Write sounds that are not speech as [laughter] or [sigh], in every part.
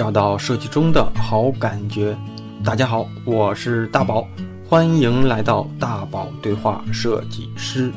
找到设计中的好感觉。大家好，我是大宝，欢迎来到大宝对话设计师。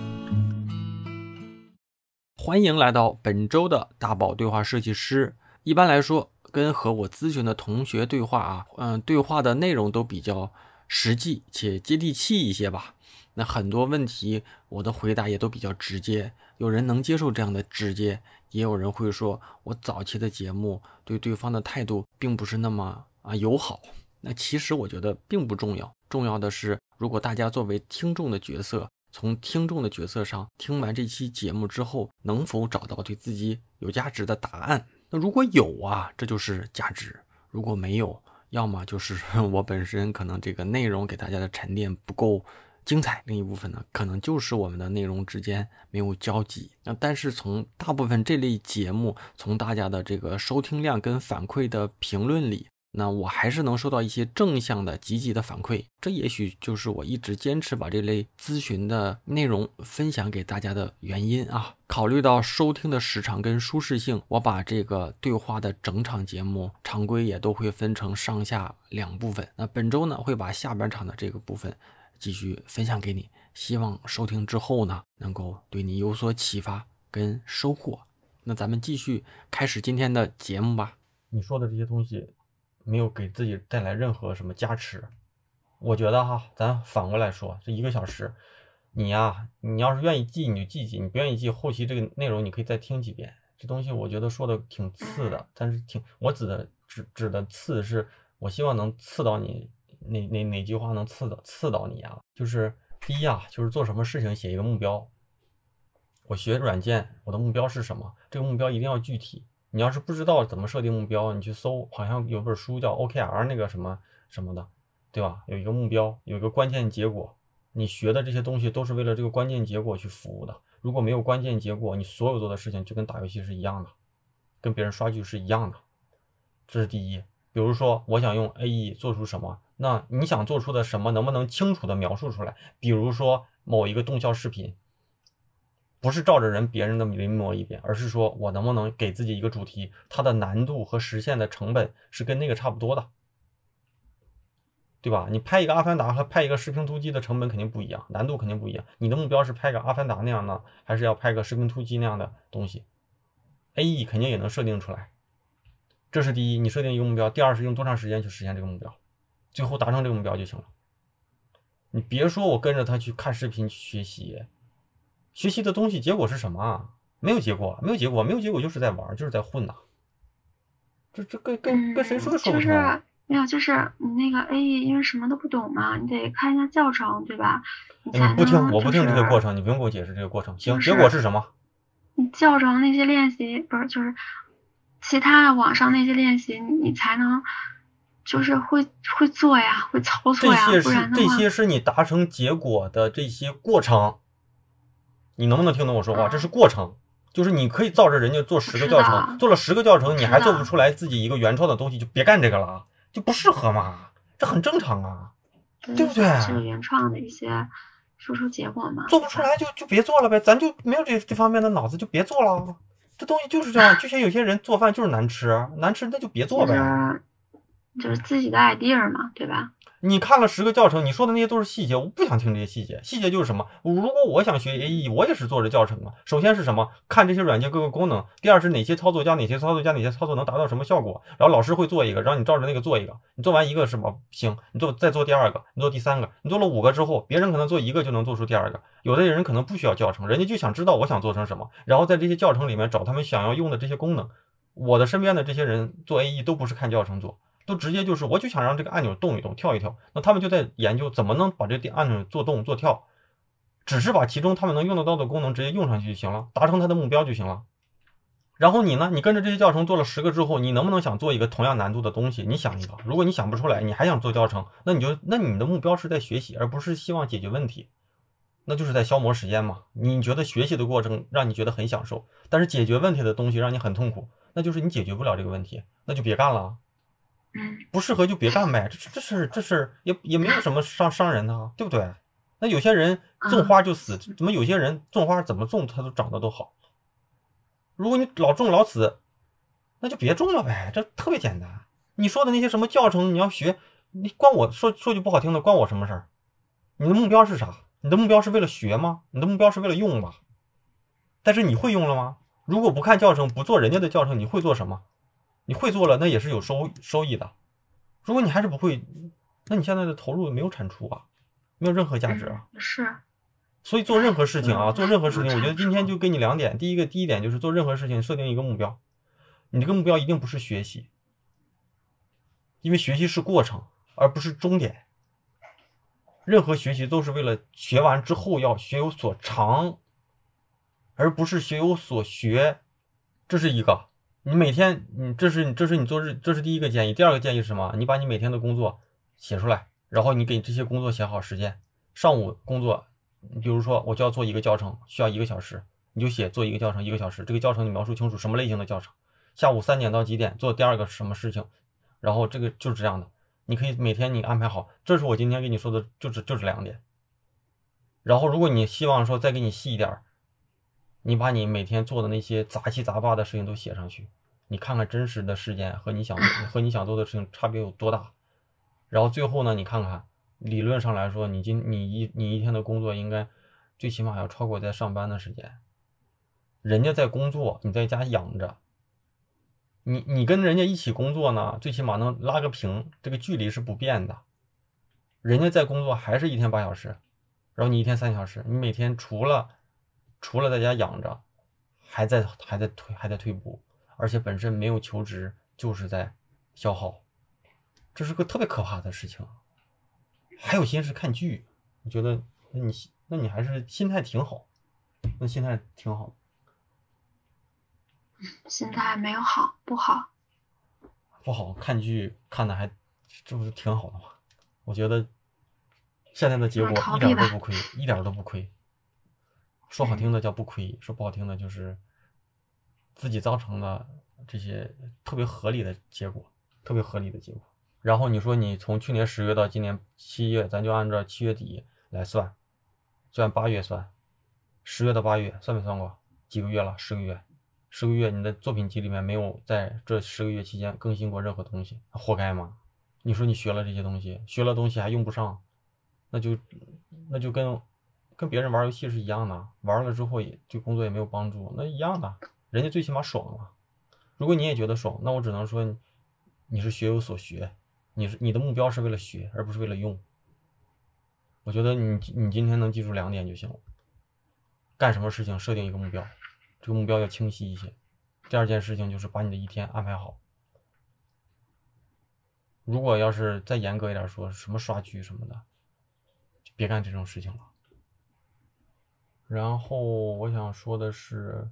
欢迎来到本周的大宝对话设计师。一般来说，跟和我咨询的同学对话啊，嗯，对话的内容都比较实际且接地气一些吧。那很多问题，我的回答也都比较直接。有人能接受这样的直接，也有人会说我早期的节目对对方的态度并不是那么啊友好。那其实我觉得并不重要，重要的是，如果大家作为听众的角色，从听众的角色上听完这期节目之后，能否找到对自己有价值的答案？那如果有啊，这就是价值；如果没有，要么就是 [laughs] 我本身可能这个内容给大家的沉淀不够。精彩，另一部分呢，可能就是我们的内容之间没有交集。那但是从大部分这类节目，从大家的这个收听量跟反馈的评论里，那我还是能收到一些正向的、积极的反馈。这也许就是我一直坚持把这类咨询的内容分享给大家的原因啊。考虑到收听的时长跟舒适性，我把这个对话的整场节目常规也都会分成上下两部分。那本周呢，会把下半场的这个部分。继续分享给你，希望收听之后呢，能够对你有所启发跟收获。那咱们继续开始今天的节目吧。你说的这些东西没有给自己带来任何什么加持，我觉得哈，咱反过来说，这一个小时，你呀，你要是愿意记你就记记，你不愿意记，后期这个内容你可以再听几遍。这东西我觉得说的挺刺的，但是挺我指的指指的刺是，我希望能刺到你。哪哪哪句话能刺到刺到你啊？就是第一啊，就是做什么事情写一个目标。我学软件，我的目标是什么？这个目标一定要具体。你要是不知道怎么设定目标，你去搜，好像有本书叫 OKR 那个什么什么的，对吧？有一个目标，有一个关键结果。你学的这些东西都是为了这个关键结果去服务的。如果没有关键结果，你所有做的事情就跟打游戏是一样的，跟别人刷剧是一样的。这是第一。比如说，我想用 AE 做出什么？那你想做出的什么能不能清楚的描述出来？比如说某一个动效视频，不是照着人别人的临摹一遍，而是说我能不能给自己一个主题，它的难度和实现的成本是跟那个差不多的，对吧？你拍一个阿凡达和拍一个士兵突击的成本肯定不一样，难度肯定不一样。你的目标是拍个阿凡达那样的，还是要拍个士兵突击那样的东西？AE 肯定也能设定出来，这是第一，你设定一个目标。第二是用多长时间去实现这个目标。最后达成这个目标就行了。你别说我跟着他去看视频学习，学习的东西结果是什么啊？没有结果，没有结果，没有结果就是在玩，就是在混呐。这这跟跟跟谁说的说不通？没有，就是你那个 A E，因为什么都不懂嘛，你得看一下教程，对吧？你不听，我不听这个过程，你不用给我解释这个过程。行，结果是什么？你教程那些练习不是就是其他的网上那些练习，你才能。就是会会做呀，会操作呀，不然这些是你达成结果的这些过程，你能不能听懂我说话？这是过程，就是你可以照着人家做十个教程，做了十个教程，你还做不出来自己一个原创的东西，就别干这个了，就不适合嘛，这很正常啊，对不对？这是原创的一些输出结果嘛？做不出来就就别做了呗，咱就没有这这方面的脑子，就别做了。这东西就是这样，就像有些人做饭就是难吃，难吃那就别做呗。就是自己的 idea 嘛，对吧？你看了十个教程，你说的那些都是细节，我不想听这些细节。细节就是什么？如果我想学 AE，我也是做着教程啊。首先是什么？看这些软件各个功能。第二是哪些操作加哪些操作加哪些操作能达到什么效果？然后老师会做一个，让你照着那个做一个。你做完一个什么行？你做再做第二个，你做第三个，你做了五个之后，别人可能做一个就能做出第二个。有的人可能不需要教程，人家就想知道我想做成什么，然后在这些教程里面找他们想要用的这些功能。我的身边的这些人做 AE 都不是看教程做。都直接就是，我就想让这个按钮动一动，跳一跳。那他们就在研究怎么能把这个按钮做动做跳，只是把其中他们能用得到的功能直接用上去就行了，达成他的目标就行了。然后你呢，你跟着这些教程做了十个之后，你能不能想做一个同样难度的东西？你想一个。如果你想不出来，你还想做教程，那你就那你的目标是在学习，而不是希望解决问题，那就是在消磨时间嘛。你觉得学习的过程让你觉得很享受，但是解决问题的东西让你很痛苦，那就是你解决不了这个问题，那就别干了。不适合就别干呗，这这是这是也也没有什么伤伤人的，对不对？那有些人种花就死，怎么有些人种花怎么种它都长得都好？如果你老种老死，那就别种了呗，这特别简单。你说的那些什么教程，你要学，你关我说说句不好听的，关我什么事儿？你的目标是啥？你的目标是为了学吗？你的目标是为了用吗？但是你会用了吗？如果不看教程，不做人家的教程，你会做什么？你会做了，那也是有收收益的。如果你还是不会，那你现在的投入没有产出啊，没有任何价值啊。是。所以做任何事情啊，做任何事情，我觉得今天就给你两点。第一个，第一点就是做任何事情设定一个目标，你这个目标一定不是学习，因为学习是过程，而不是终点。任何学习都是为了学完之后要学有所长，而不是学有所学。这是一个，你每天，你这是你这是你做日，这是第一个建议。第二个建议是什么？你把你每天的工作写出来，然后你给这些工作写好时间。上午工作。比如说，我就要做一个教程，需要一个小时，你就写做一个教程一个小时。这个教程你描述清楚什么类型的教程，下午三点到几点做第二个什么事情，然后这个就是这样的。你可以每天你安排好，这是我今天跟你说的，就是就是两点。然后如果你希望说再给你细一点，你把你每天做的那些杂七杂八的事情都写上去，你看看真实的事件和你想和你想做的事情差别有多大。然后最后呢，你看看。理论上来说，你今你一你一天的工作应该最起码要超过在上班的时间。人家在工作，你在家养着。你你跟人家一起工作呢，最起码能拉个平，这个距离是不变的。人家在工作还是一天八小时，然后你一天三小时，你每天除了除了在家养着，还在还在退还在退步，而且本身没有求职，就是在消耗，这是个特别可怕的事情。还有心思看剧，我觉得那你那你还是心态挺好，那心态挺好。心态没有好，不好。不好看剧看的还这不是挺好的吗？我觉得现在的结果一点都不亏，一点都不亏。说好听的叫不亏，说不好听的就是自己造成的这些特别合理的结果，特别合理的结果。然后你说你从去年十月到今年七月，咱就按照七月底来算，就按八月算，十月到八月算没算过？几个月了？十个月，十个月你的作品集里面没有在这十个月期间更新过任何东西，活该吗？你说你学了这些东西，学了东西还用不上，那就那就跟跟别人玩游戏是一样的，玩了之后也对工作也没有帮助，那一样的，人家最起码爽了。如果你也觉得爽，那我只能说你是学有所学。你是你的目标是为了学，而不是为了用。我觉得你你今天能记住两点就行了。干什么事情设定一个目标，这个目标要清晰一些。第二件事情就是把你的一天安排好。如果要是再严格一点说，什么刷剧什么的，就别干这种事情了。然后我想说的是，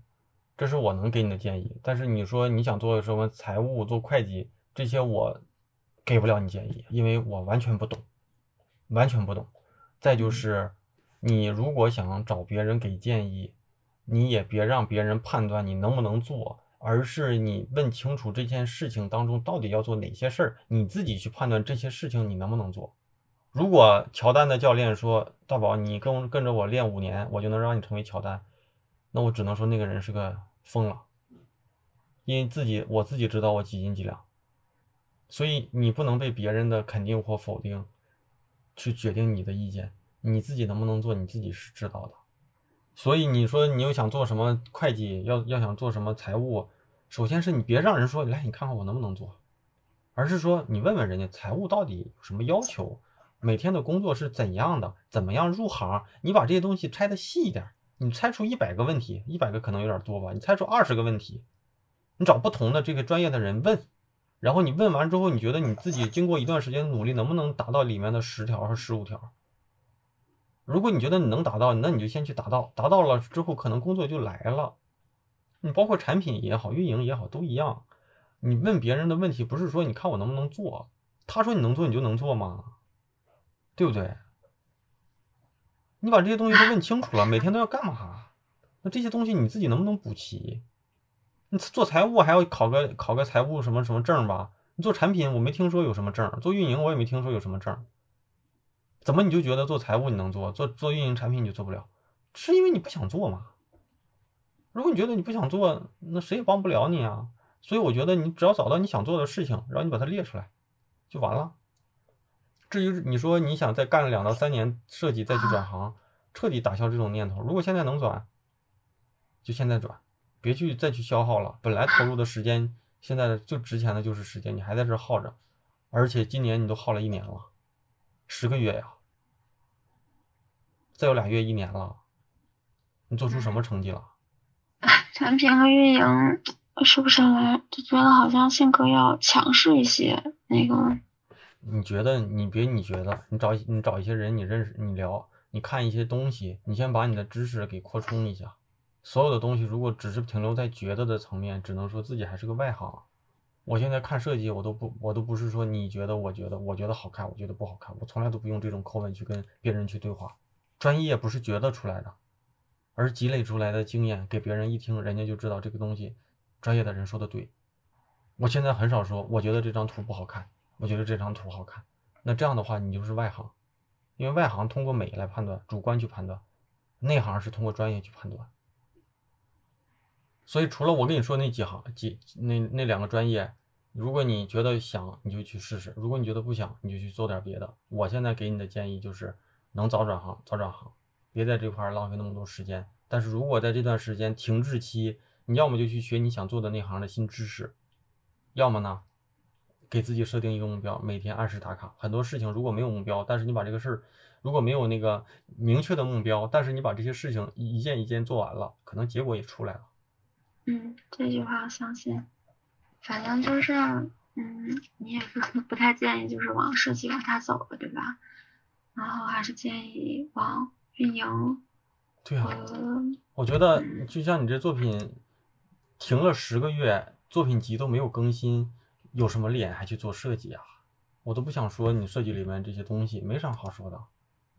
这是我能给你的建议。但是你说你想做什么财务、做会计这些，我。给不了你建议，因为我完全不懂，完全不懂。再就是，你如果想找别人给建议，你也别让别人判断你能不能做，而是你问清楚这件事情当中到底要做哪些事儿，你自己去判断这些事情你能不能做。如果乔丹的教练说：“大宝，你跟跟着我练五年，我就能让你成为乔丹。”那我只能说那个人是个疯了，因为自己我自己知道我几斤几两。所以你不能被别人的肯定或否定去决定你的意见，你自己能不能做，你自己是知道的。所以你说你又想做什么会计，要要想做什么财务，首先是你别让人说来，你看看我能不能做，而是说你问问人家财务到底有什么要求，每天的工作是怎样的，怎么样入行，你把这些东西拆的细一点，你猜出一百个问题，一百个可能有点多吧，你猜出二十个问题，你找不同的这个专业的人问。然后你问完之后，你觉得你自己经过一段时间努力，能不能达到里面的十条和十五条？如果你觉得你能达到，那你就先去达到，达到了之后，可能工作就来了。你包括产品也好，运营也好，都一样。你问别人的问题，不是说你看我能不能做，他说你能做，你就能做吗？对不对？你把这些东西都问清楚了，每天都要干嘛？那这些东西你自己能不能补齐？你做财务还要考个考个财务什么什么证吧？你做产品我没听说有什么证，做运营我也没听说有什么证。怎么你就觉得做财务你能做，做做运营产品你就做不了？是因为你不想做吗？如果你觉得你不想做，那谁也帮不了你啊。所以我觉得你只要找到你想做的事情，然后你把它列出来，就完了。至于你说你想再干两到三年设计再去转行，彻底打消这种念头。如果现在能转，就现在转，别去再去消耗了。本来投入的时间，现在最值钱的就是时间，你还在这耗着，而且今年你都耗了一年了，十个月呀，再有俩月一年了，你做出什么成绩了？产品和运营说不上来，就觉得好像性格要强势一些，那个。你觉得你别你觉得你找你找一些人你认识你聊你看一些东西你先把你的知识给扩充一下，所有的东西如果只是停留在觉得的层面，只能说自己还是个外行。我现在看设计我都不我都不是说你觉得我觉得我觉得好看我觉得不好看，我从来都不用这种口吻去跟别人去对话。专业不是觉得出来的，而积累出来的经验给别人一听，人家就知道这个东西专业的人说的对。我现在很少说我觉得这张图不好看。我觉得这张图好看，那这样的话你就是外行，因为外行通过美来判断，主观去判断，内行是通过专业去判断。所以除了我跟你说那几行几那那两个专业，如果你觉得想，你就去试试；如果你觉得不想，你就去做点别的。我现在给你的建议就是，能早转行早转行，别在这块浪费那么多时间。但是如果在这段时间停滞期，你要么就去学你想做的那行的新知识，要么呢？给自己设定一个目标，每天按时打卡。很多事情如果没有目标，但是你把这个事儿如果没有那个明确的目标，但是你把这些事情一件一件做完了，可能结果也出来了。嗯，这句话相信。反正就是，嗯，你也不不太建议就是往设计往下走了，对吧？然后还是建议往运营。对啊。我觉得就像你这作品停了十个月，作品集都没有更新。有什么脸还去做设计啊？我都不想说你设计里面这些东西，没啥好说的。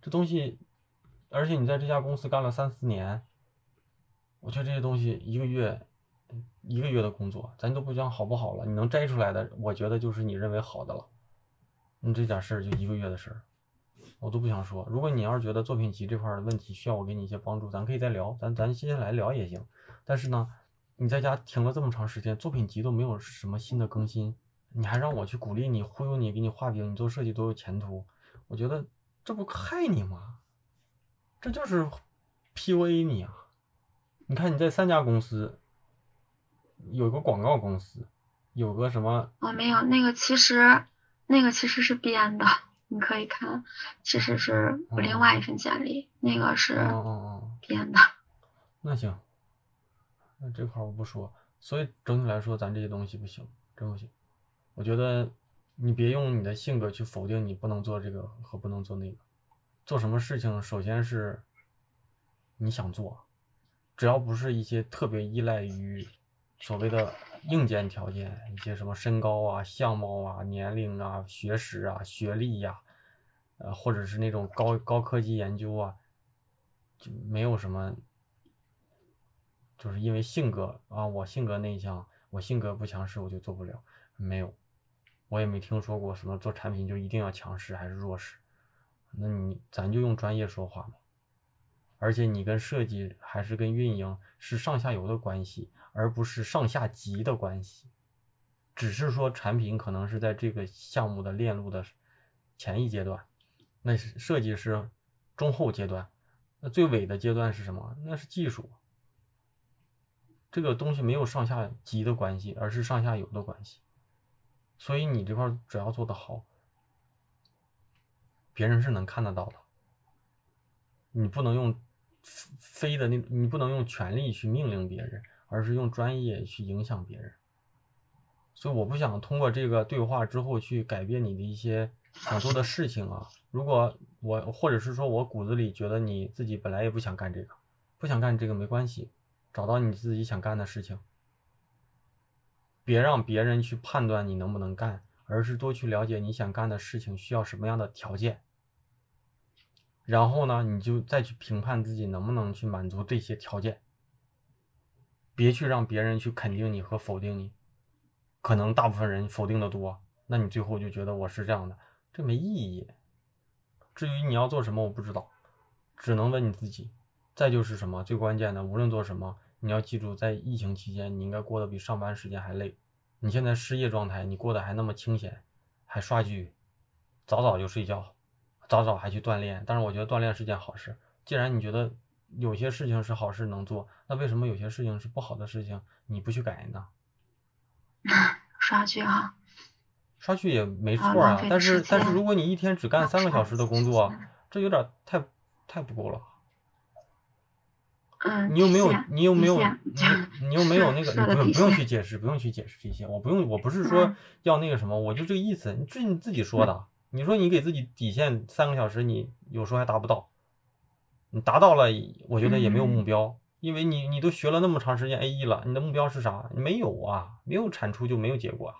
这东西，而且你在这家公司干了三四年，我觉得这些东西一个月，一个月的工作，咱都不讲好不好了。你能摘出来的，我觉得就是你认为好的了。你这点事儿就一个月的事儿，我都不想说。如果你要是觉得作品集这块的问题需要我给你一些帮助，咱可以再聊，咱咱接下来聊也行。但是呢，你在家停了这么长时间，作品集都没有什么新的更新。你还让我去鼓励你、忽悠你、给你画饼，你做设计多有前途？我觉得这不害你吗？这就是 PUA 你啊！你看你在三家公司，有个广告公司，有个什么？哦，没有，那个其实那个其实是编的，你可以看，其实是我另外一份简历，那个是编的。那行，那这块我不说。所以整体来说，咱这些东西不行，真不行。我觉得你别用你的性格去否定你不能做这个和不能做那个。做什么事情，首先是你想做，只要不是一些特别依赖于所谓的硬件条件，一些什么身高啊、相貌啊、年龄啊、学识啊、学历呀，呃，或者是那种高高科技研究啊，就没有什么，就是因为性格啊，我性格内向，我性格不强势，我就做不了，没有。我也没听说过什么做产品就一定要强势还是弱势，那你咱就用专业说话嘛。而且你跟设计还是跟运营是上下游的关系，而不是上下级的关系。只是说产品可能是在这个项目的链路的前一阶段，那是设计是中后阶段，那最尾的阶段是什么？那是技术。这个东西没有上下级的关系，而是上下游的关系。所以你这块只要做得好，别人是能看得到的。你不能用非的那，你不能用权力去命令别人，而是用专业去影响别人。所以我不想通过这个对话之后去改变你的一些想做的事情啊。如果我或者是说我骨子里觉得你自己本来也不想干这个，不想干这个没关系，找到你自己想干的事情。别让别人去判断你能不能干，而是多去了解你想干的事情需要什么样的条件，然后呢，你就再去评判自己能不能去满足这些条件。别去让别人去肯定你和否定你，可能大部分人否定的多，那你最后就觉得我是这样的，这没意义。至于你要做什么，我不知道，只能问你自己。再就是什么最关键的，无论做什么。你要记住，在疫情期间，你应该过得比上班时间还累。你现在失业状态，你过得还那么清闲，还刷剧，早早就睡觉，早早还去锻炼。但是我觉得锻炼是件好事。既然你觉得有些事情是好事能做，那为什么有些事情是不好的事情你不去改呢？[laughs] 刷剧啊，刷剧也没错啊，啊但是但是如果你一天只干三个小时的工作，嗯这有点太太不够了。嗯，你又没有你又没有你你又没有那个，你不用不用去解释，不用去解释这些，我不用，我不是说嗯要那个什么，我就这个意思，是你自己说的，你说你给自己底线三个小时，你有时候还达不到，你达到了，我觉得也没有目嗯标，因为你你都学了那么长时间 A E 了，你的目标是啥？没有啊，没有产出就没有结果啊。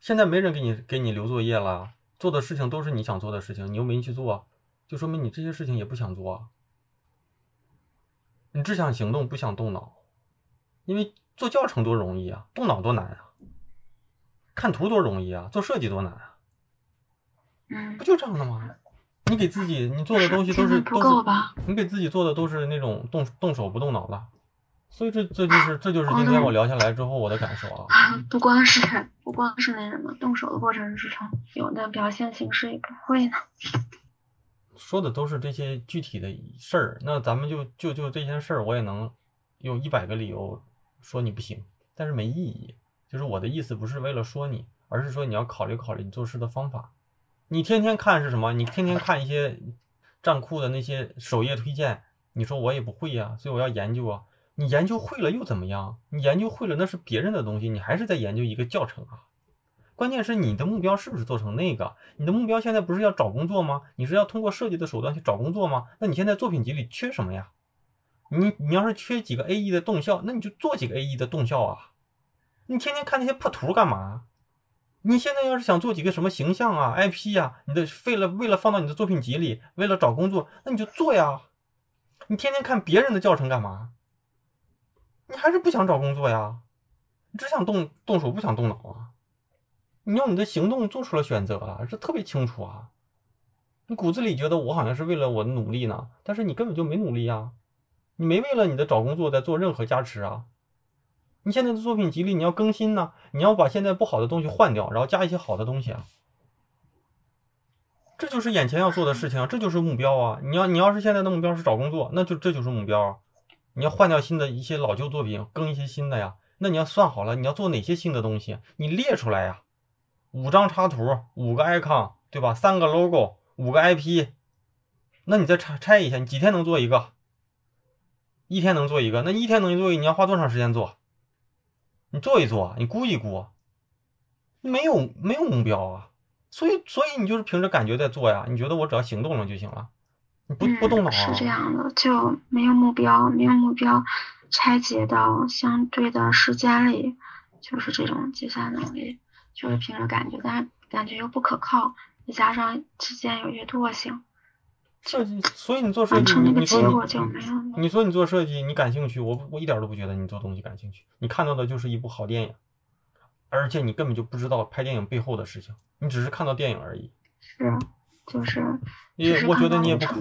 现在没人给你给你留作业了，做的事情都是你想做的事情，你又没去做，就说明你这些事情也不想做啊。你只想行动，不想动脑，因为做教程多容易啊，动脑多难啊。看图多容易啊，做设计多难啊，嗯不，就这样的吗？你给自己你做的东西都是都够吧？你给自己做的都是那种动动手不动脑的，所以这这就是这就是今天我聊下来之后我的感受啊。不光是不光是那什么动手的过程之中，有的表现形式也不会呢。说的都是这些具体的事儿，那咱们就就就这些事儿，我也能有一百个理由说你不行，但是没意义。就是我的意思不是为了说你，而是说你要考虑考虑你做事的方法。你天天看是什么？你天天看一些站库的那些首页推荐，你说我也不会呀、所以我要研究啊。你研究会了又怎么样？你研究会了那是别人的东西，你还是在研究一个教程啊。关键是你的目标是不是做成那个？你的目标现在不是要找工作吗？你是要通过设计的手段去找工作吗？那你现在作品集里缺什么呀？你你要是缺几个 A E 的动效，那你就做几个 A E 的动效啊！你天天看那些破图干嘛？你现在要是想做几个什么形象啊、IP 啊，你的为了为了放到你的作品集里，为了找工作，那你就做呀！你天天看别人的教程干嘛？你还是不想找工作呀？只想动动手，不想动脑啊！你用你的行动做出了选择啊，这特别清楚啊！你骨子里觉得我好像是为了我的努力呢，但是你根本就没努力啊！你没为了你的找工作在做任何加持啊！你现在的作品集里你要更新呢，你要把现在不好的东西换掉，然后加一些好的东西啊！这就是眼前要做的事情，这就是目标啊！你要你要是现在的目标是找工作，那就这就是目标！你要换掉新的一些老旧作品，更一些新的呀。那你要算好了，你要做哪些新的东西，你列出来呀。五张插图，五个 icon，对吧？三个 logo，五个 IP，那你再拆拆一下，你几天能做一个？一天能做一个，那一天能做一个，你要花多长时间做？你做一做，你估一估，没有没有目标啊，所以所以你就是凭着感觉在做呀。你觉得我只要行动了就行了，你不不动脑？是这样的，就没有目标，没有目标，拆解到相对的时间里，就是这种计算能力，就是凭着感觉，但是感觉又不可靠，再加上之间有些惰性，设计，所以你做设计，个你你说结果就你没有了。你说你做设计，你感兴趣，我我一点都不觉得你做东西感兴趣。你看到的就是一部好电影，而且你根本就不知道拍电影背后的事情，你只是看到电影而已。是，就是，也我觉得你也不苦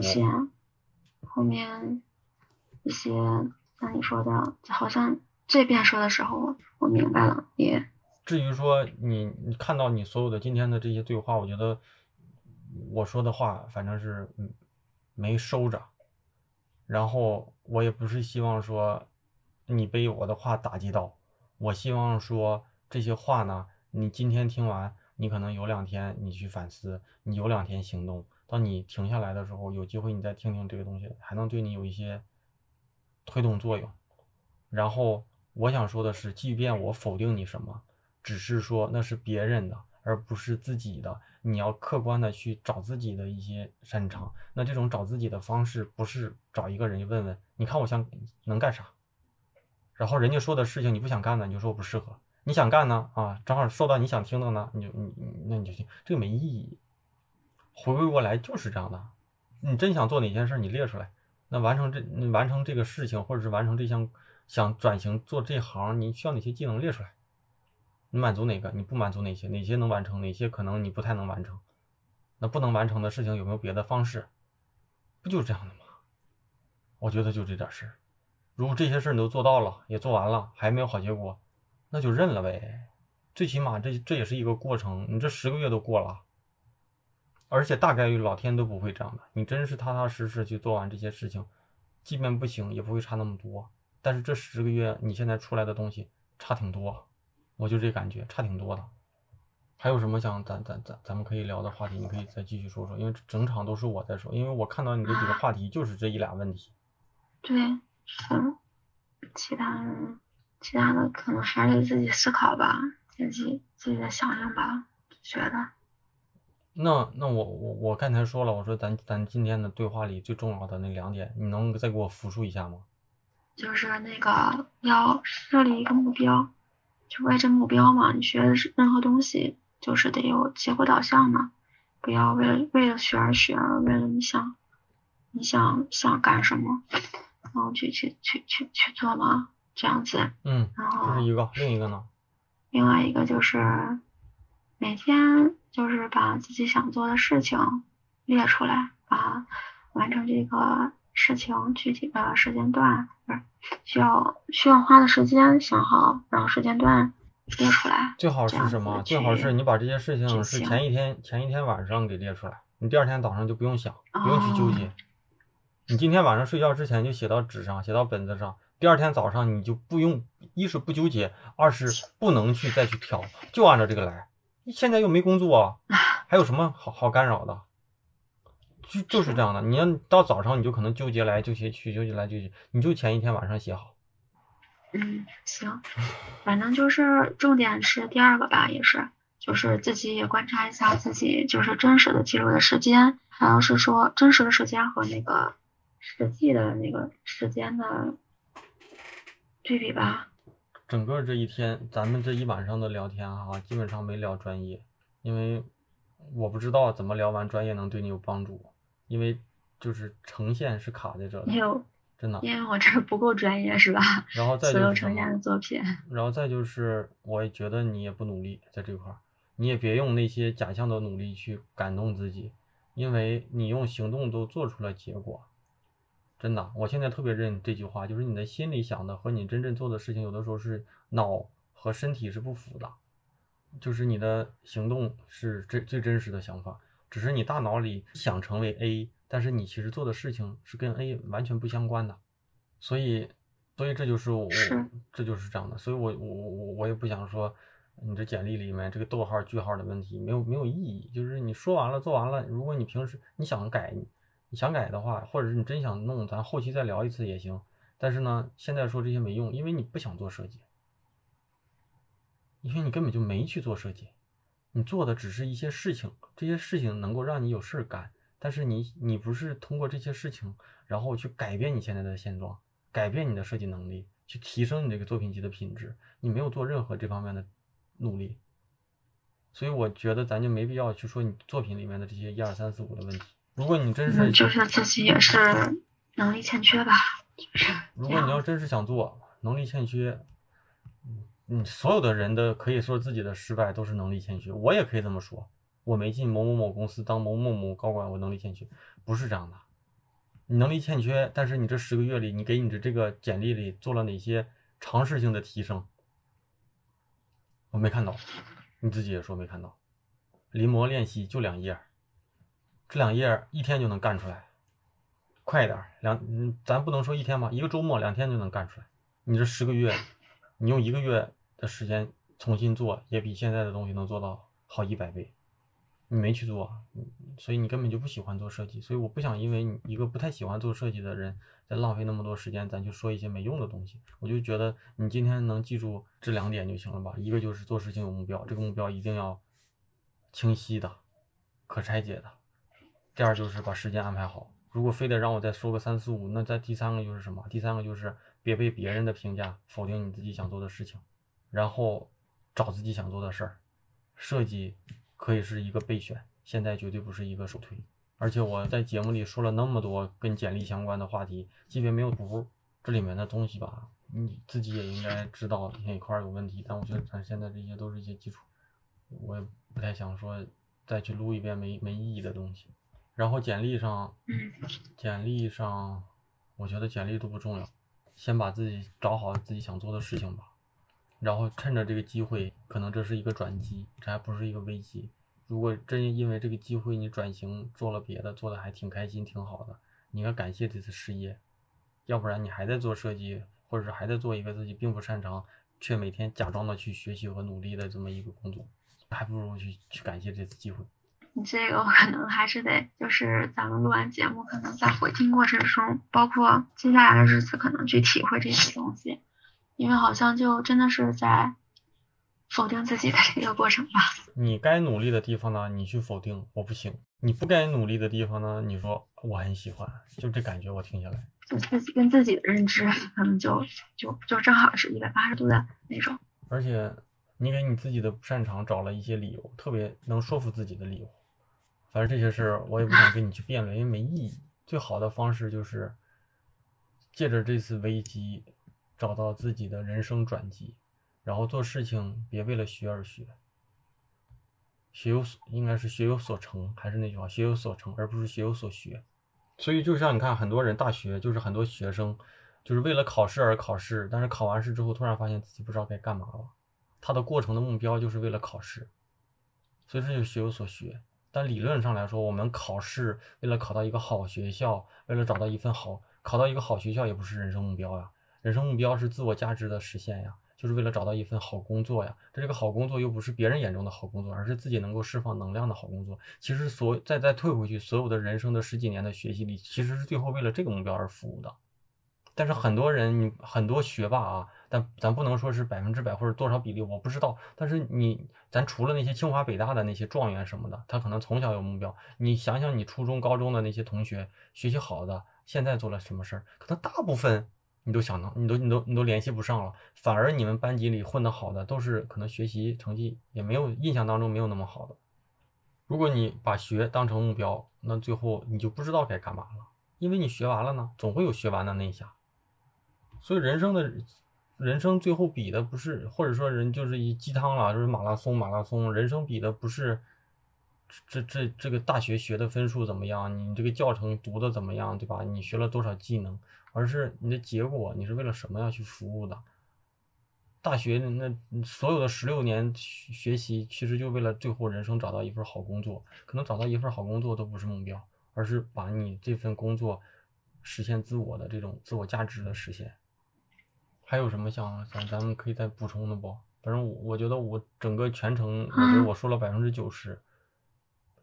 后面一些像你说的，好像这边说的时候，我明白了，也至于说你你看到你所有的今天的这些对话，我觉得我说的话反正是没收着，然后我也不是希望说你被我的话打击到，我希望说这些话呢，你今天听完，你可能有两天你去反思，你有两天行动，当你停下来的时候，有机会你再听听这个东西，还能对你有一些推动作用。然后我想说的是，即便我否定你什么，只是说那是别人的，而不是自己的。你要客观的去找自己的一些擅长。那这种找自己的方式，不是找一个人问问，你看我想能干啥，然后人家说的事情你不想干的，你就说我不适合。你想干呢，啊，正好说到你想听的呢，你就你那你就听，这个没意义。回归过来就是这样的，你真想做哪件事，你列出来。那完成这完成这个事情，或者是完成这项想转型做这行，你需要哪些技能列出来？你满足哪个？你不满足哪些？哪些能完成？哪些可能你不太能完成？那不能完成的事情有没有别的方式？不就是这样的吗？我觉得就这点事儿。如果这些事儿你都做到了，也做完了，还没有好结果，那就认了呗。最起码这这也是一个过程，你这十个月都过了，而且大概率老天都不会这样的，你真是踏踏实实去做完这些事情，即便不行也不会差那么多。但是这十个月你现在出来的东西差挺多，我就这感觉差挺多的。还有什么想咱咱咱咱们可以聊的话题？你可以再继续说说，因为整场都是我在说，因为我看到你这几个话题就是这一俩问题。对，是，其他的其他的可能还得自己思考吧，自己自己的想想吧，觉得。那那我我我刚才说了，我说咱咱今天的对话里最重要的那两点，你能再给我复述一下吗？就是那个要设立一个目标，就为这目标嘛。你学的是任何东西，就是得有结果导向嘛，不要为了为了学而学，而为了你想你想想干什么，然后去去去去去做嘛，这样子。嗯，然后这是一个，另一个呢？另外一个就是每天就是把自己想做的事情列出来，把完成这个事情具体的时间段，不是需要需要花的时间想好，然后时间段列出来。最好是什么？最好是你把这些事情是前一天前一天晚上给列出来，你第二天早上就不用想，不用去纠结。哦你今天晚上睡觉之前就写到纸上，写到本子上，第二天早上你就不用，一是不纠结，二是不能去再去挑，就按照这个来。现在又没工作，[laughs] 还有什么好好干扰的？就就是这样的。你要到早上你就可能纠结来纠结去，纠结来纠结，你就前一天晚上写好。嗯，行，反正就是重点是第二个吧，也是，就是自己也观察一下自己就是真实的记录的时间，还有是说真实的时间和那个实际的那个时间的对比吧。整个这一天，咱们这一晚上的聊天哈、基本上没聊专业，因为我不知道怎么聊完专业能对你有帮助，因为就是呈现是卡在这的，没有，真的。因为我这不够专业是吧？[laughs] 然后再所就是什有呈现的么？作品，然后再就是，我也觉得你也不努力在这块儿，你也别用那些假象的努力去感动自己，因为你用行动都做出了结果。真的，我现在特别认这句话，就是你的心里想的和你真正做的事情，有的时候是脑和身体是不符的，就是你的行动是最最真实的想法，只是你大脑里想成为 A，但是你其实做的事情是跟 A 完全不相关的，所以，所以这就是我，是。这就是这样的，所以我我我我也不想说你这简历里面这个逗号句号的问题没有没有意义，就是你说完了做完了，如果你平时你想改，你想改的话，或者是你真想弄，咱后期再聊一次也行。但是呢，现在说这些没用，因为你不想做设计，因为你根本就没去做设计，你做的只是一些事情，这些事情能够让你有事儿干，但是你你不是通过这些事情，然后去改变你现在的现状，改变你的设计能力，去提升你这个作品集的品质，你没有做任何这方面的努力，所以我觉得咱就没必要去说你作品里面的这些一二三四五的问题。如果你真是嗯，就是自己也是能力欠缺吧，就是如。果你要真是想做，能力欠缺，嗯，嗯，所有的人的可以说自己的失败都是能力欠缺，我也可以这么说，我没进某某某公司当某某某高管，我能力欠缺，不是这样的。你能力欠缺，但是你这十个月里，你给你的这个简历里做了哪些尝试性的提升？我没看到，你自己也说没看到。临摹练习就两页，这两页一天就能干出来，快一点，两，咱不能说一天吧，一个周末两天就能干出来。你这十个月，你用一个月的时间重新做，也比现在的东西能做到好一百倍。你没去做，所以你根本就不喜欢做设计。所以我不想因为你一个不太喜欢做设计的人，再浪费那么多时间，咱去说一些没用的东西。我就觉得你今天能记住这两点就行了吧。一个就是做事情有目标，这个目标一定要清晰的、可拆解的。第二就是把时间安排好。如果非得让我再说个三四五，那再第三个就是什么？第三个就是别被别人的评价否定你自己想做的事情，然后找自己想做的事儿。设计可以是一个备选，现在绝对不是一个首推。而且我在节目里说了那么多跟简历相关的话题，即便没有读，这里面的东西吧，你自己也应该知道哪块儿有问题。但我觉得咱现在这些都是一些基础，我也不太想说再去撸一遍没没意义的东西。然后简历上，嗯，简历上，我觉得简历都不重要，先把自己找好自己想做的事情吧，然后趁着这个机会可能这是一个转机，这还不是一个危机。如果真因为这个机会你转型做了别的，做的还挺开心、挺好的，你应该感谢这次失业，要不然你还在做设计，或者是还在做一个自己并不擅长，却每天假装的去学习和努力的这么一个工作，还不如去去感谢这次机会。你这个我可能还是得，就是咱们录完节目，可能在回听过程中，包括接下来的日子，可能去体会这些东西，因为好像就真的是在否定自己的这个过程吧。你该努力的地方呢，你去否定，我不行；你不该努力的地方呢，你说我很喜欢，就这感觉，我听下来，就自己跟自己的认知，可能就就就正好是一百八十度的那种。而且你给你自己的不擅长找了一些理由，特别能说服自己的理由。反正这些事儿我也不想跟你去辩论，因为没意义。最好的方式就是借着这次危机，找到自己的人生转机，然后做事情别为了学而学，学有所应该是学有所成，还是那句话，学有所成，而不是学有所学。所以就像你看，很多人大学就是很多学生就是为了考试而考试，但是考完试之后突然发现自己不知道该干嘛了。他的过程的目标就是为了考试，所以这就学有所学。但理论上来说，我们考试为了考到一个好学校，为了找到一份好，考到一个好学校也不是人生目标呀。人生目标是自我价值的实现呀，就是为了找到一份好工作呀。这这个好工作又不是别人眼中的好工作，而是自己能够释放能量的好工作。其实所再再退回去，所有的人生的十几年的学习里，其实是最后为了这个目标而服务的。但是很多人，很多学霸啊，但咱不能说是百分之百或者多少比例，我不知道。但是你，咱除了那些清华北大的那些状元什么的，他可能从小有目标。你想想，你初中、高中的那些同学，学习好的，现在做了什么事儿？可能大部分你都想到，你都你都你都联系不上了。反而你们班级里混得好的，都是可能学习成绩也没有印象当中没有那么好的。如果你把学当成目标，那最后你就不知道该干嘛了，因为你学完了呢，总会有学完的那一下。所以人生的，人生最后比的不是，或者说人就是一鸡汤了，就是马拉松，马拉松。人生比的不是，这这这个大学学的分数怎么样，你这个教程读的怎么样，对吧？你学了多少技能，而是你的结果，你是为了什么要去服务的？大学那所有的十六年学习，其实就为了最后人生找到一份好工作。可能找到一份好工作都不是目标，而是把你这份工作实现自我的这种自我价值的实现。还有什么想想咱们可以再补充的不？反正我我觉得我整个全程，我觉得我说了百分之九十，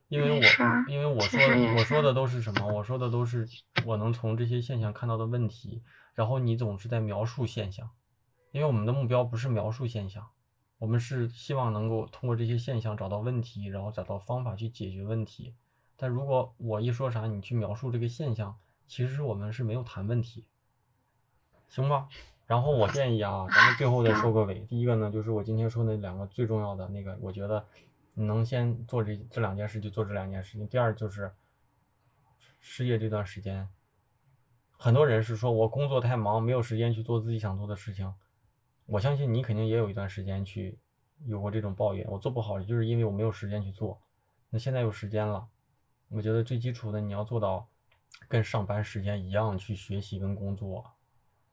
因为我因为我说我说的都是什么？我说的都是我能从这些现象看到的问题。然后你总是在描述现象，因为我们的目标不是描述现象，我们是希望能够通过这些现象找到问题，然后找到方法去解决问题。但如果我一说啥，你去描述这个现象，其实我们是没有谈问题，行吧？然后我建议啊，咱们最后再收个尾。第一个呢，就是我今天说那两个最重要的那个，我觉得你能先做这这两件事就做这两件事情。第二就是失业这段时间，很多人是说我工作太忙，没有时间去做自己想做的事情。我相信你肯定也有一段时间去有过这种抱怨，我做不好就是因为我没有时间去做。那现在有时间了，我觉得最基础的你要做到跟上班时间一样去学习跟工作。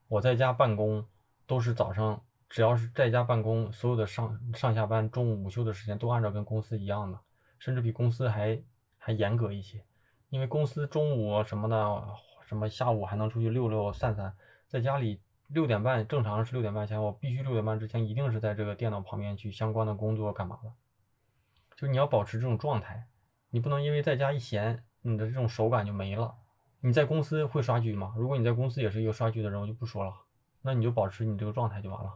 我在家办公都是早上，只要是在家办公，所有的上上下班、中午午休的时间都按照跟公司一样的，甚至比公司还还严格一些。因为公司中午什么的，什么下午还能出去溜溜散散，在家里六点半正常是六点半前，我必须六点半之前一定是在这个电脑旁边去相关的工作干嘛的。就你要保持这种状态，你不能因为在家一闲，你的这种手感就没了。你在公司会刷剧吗？如果你在公司也是一个刷剧的人，我就不说了。那你就保持你这个状态就完了。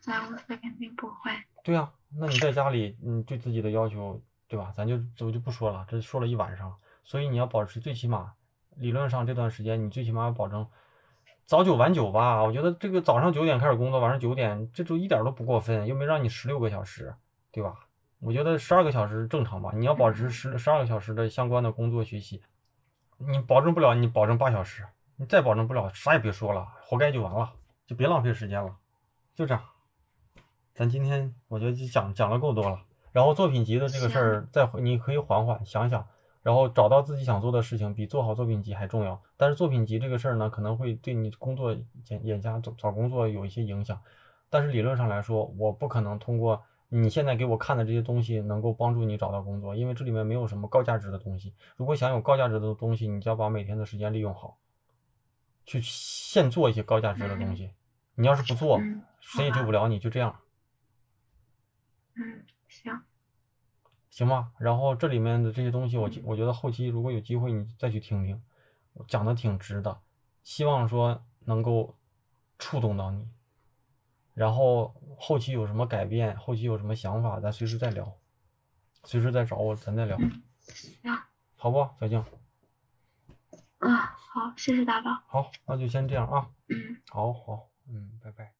在公司肯定不会。对呀，那你在家里，你对自己的要求，对吧？咱就我就不说了，这说了一晚上。所以你要保持最起码，理论上这段时间你最起码要保证早九晚九吧。我觉得这个早上九点开始工作，晚上九点，这就一点都不过分，又没让你十六个小时，对吧？我觉得十二个小时正常吧。你要保持十十二个小时的相关的工作学习。你保证不了，你保证八小时，你再保证不了，啥也别说了，活该就完了，就别浪费时间了，就这样。咱今天我觉得就讲讲了够多了，然后作品集的这个事儿，再你可以缓缓想想，然后找到自己想做的事情，比做好作品集还重要。但是作品集这个事儿呢，可能会对你工作眼眼下找找工作有一些影响，但是理论上来说，我不可能通过你现在给我看的这些东西能够帮助你找到工作，因为这里面没有什么高价值的东西。如果想有高价值的东西，你就要把每天的时间利用好，去现做一些高价值的东西。你要是不做，嗯谁也救不了你，就这样，嗯，行，行吧？然后这里面的这些东西，我记我觉得后期如果有机会你再去听听，我讲的挺值的，希望说能够触动到你。然后后期有什么改变，后期有什么想法，咱随时再聊，随时再找我，咱再聊，嗯行，好不？小静，啊，好，谢谢大宝，好，那就先这样啊。嗯。好好，嗯，拜拜。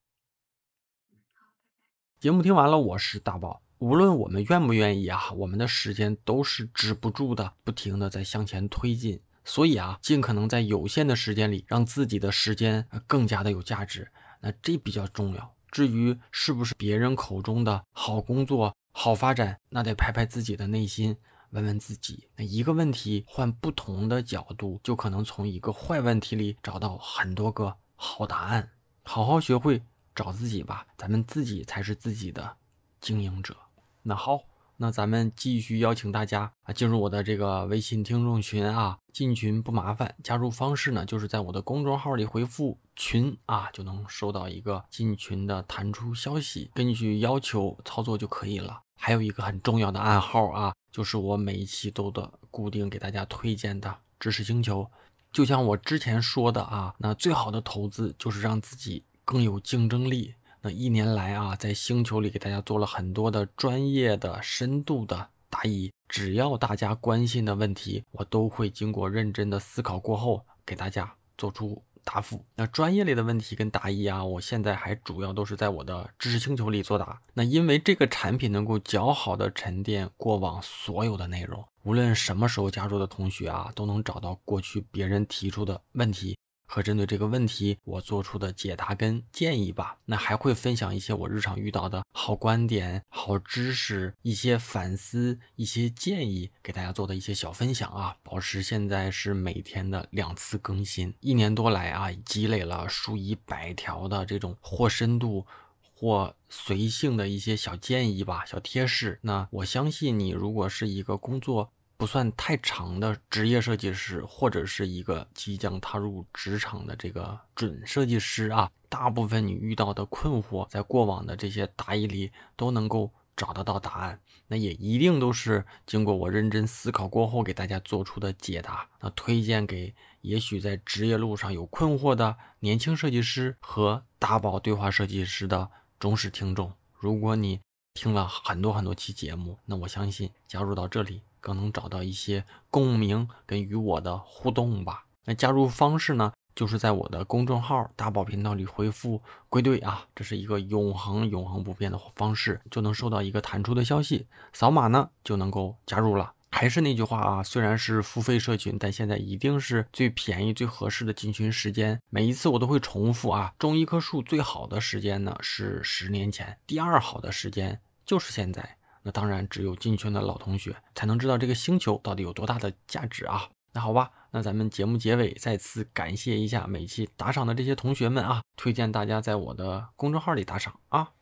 节目听完了，我是大宝。无论我们愿不愿意啊，我们的时间都是止不住的，不停的在向前推进。所以啊，尽可能在有限的时间里，让自己的时间呃更加的有价值。那这比较重要。至于是不是别人口中的好工作、好发展，那得拍拍自己的内心，问问自己。那一个问题换不同的角度，就可能从一个坏问题里找到很多个好答案。好好学会找自己吧，咱们自己才是自己的经营者。那好，那咱们继续邀请大家啊进入我的这个微信听众群啊，进群不麻烦，加入方式呢就是在我的公众号里回复“群”啊，就能收到一个进群的弹出消息，根据要求操作就可以了。还有一个很重要的暗号啊，就是我每一期都的固定给大家推荐的知识星球。就像我之前说的啊，那最好的投资就是让自己更有竞争力。那一年来啊，在星球里给大家做了很多的专业的、深度的答疑，只要大家关心的问题，我都会经过认真的思考过后，给大家做出答复。那专业类的问题跟答疑啊，我现在还主要都是在我的知识星球里作答。那因为这个产品能够较好的沉淀过往所有的内容，无论什么时候加入的同学啊，都能找到过去别人提出的问题。和针对这个问题我做出的解答跟建议吧，那还会分享一些我日常遇到的好观点、好知识、一些反思、一些建议，给大家做的一些小分享啊。保持现在是每天的两次更新，一年多来啊，积累了数以百条的这种或深度。或随性的一些小建议吧，小贴士。那我相信你，如果是一个工作不算太长的职业设计师，或者是一个即将踏入职场的这个准设计师啊，大部分你遇到的困惑，在过往的这些答疑里都能够找得到答案。那也一定都是经过我认真思考过后给大家做出的解答。那推荐给也许在职业路上有困惑的年轻设计师和大宝对话设计师的忠实听众。如果你听了很多很多期节目，那我相信加入到这里。更能找到一些共鸣跟与我的互动吧。那加入方式呢，就是在我的公众号大宝频道里回复“归队”啊，这是一个永恒、永恒不变的方式，就能收到一个弹出的消息，扫码呢就能够加入了。还是那句话啊，虽然是付费社群，但现在一定是最便宜、最合适的进群时间。每一次我都会重复啊，种一棵树最好的时间呢是十年前，第二好的时间就是现在。那当然，只有进圈的老同学才能知道这个星球到底有多大的价值啊！那好吧，那咱们节目结尾再次感谢一下每期打赏的这些同学们啊，推荐大家在我的公众号里打赏啊。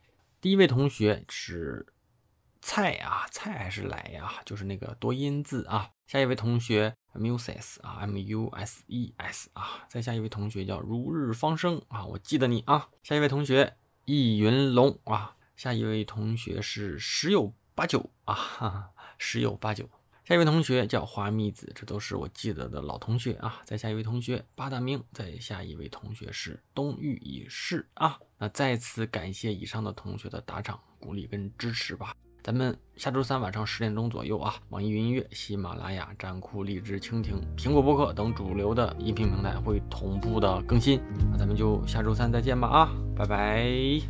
第一位同学是菜啊，菜还是来呀？就是那个多音字啊。下一位同学 muses 啊，m u s e s 啊。再下一位同学叫如日方升啊，我记得你啊。下一位同学易云龙啊。下一位同学是十有。八九啊，哈哈，十有八九。下一位同学叫花蜜子，这都是我记得的老同学啊。再下一位同学八大明，再下一位同学是东域已逝啊。那再次感谢以上的同学的打赏、鼓励跟支持吧。咱们下周三晚上十点钟左右啊，网易云音乐、喜马拉雅、站酷、荔枝、蜻蜓、苹果播客等主流的音频平台会同步的更新。那咱们就下周三再见吧啊，拜拜。